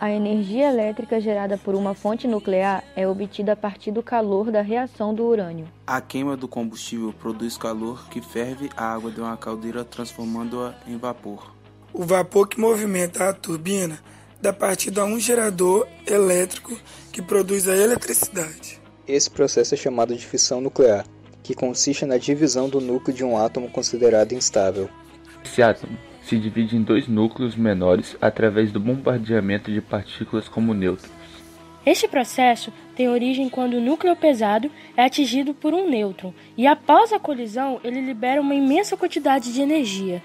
A energia elétrica gerada por uma fonte nuclear é obtida a partir do calor da reação do urânio. A queima do combustível produz calor que ferve a água de uma caldeira, transformando-a em vapor. O vapor que movimenta a turbina dá partida a um gerador elétrico que produz a eletricidade. Esse processo é chamado de fissão nuclear, que consiste na divisão do núcleo de um átomo considerado instável. Esse átomo se divide em dois núcleos menores através do bombardeamento de partículas como nêutrons. Este processo tem origem quando o núcleo pesado é atingido por um nêutron e após a colisão ele libera uma imensa quantidade de energia.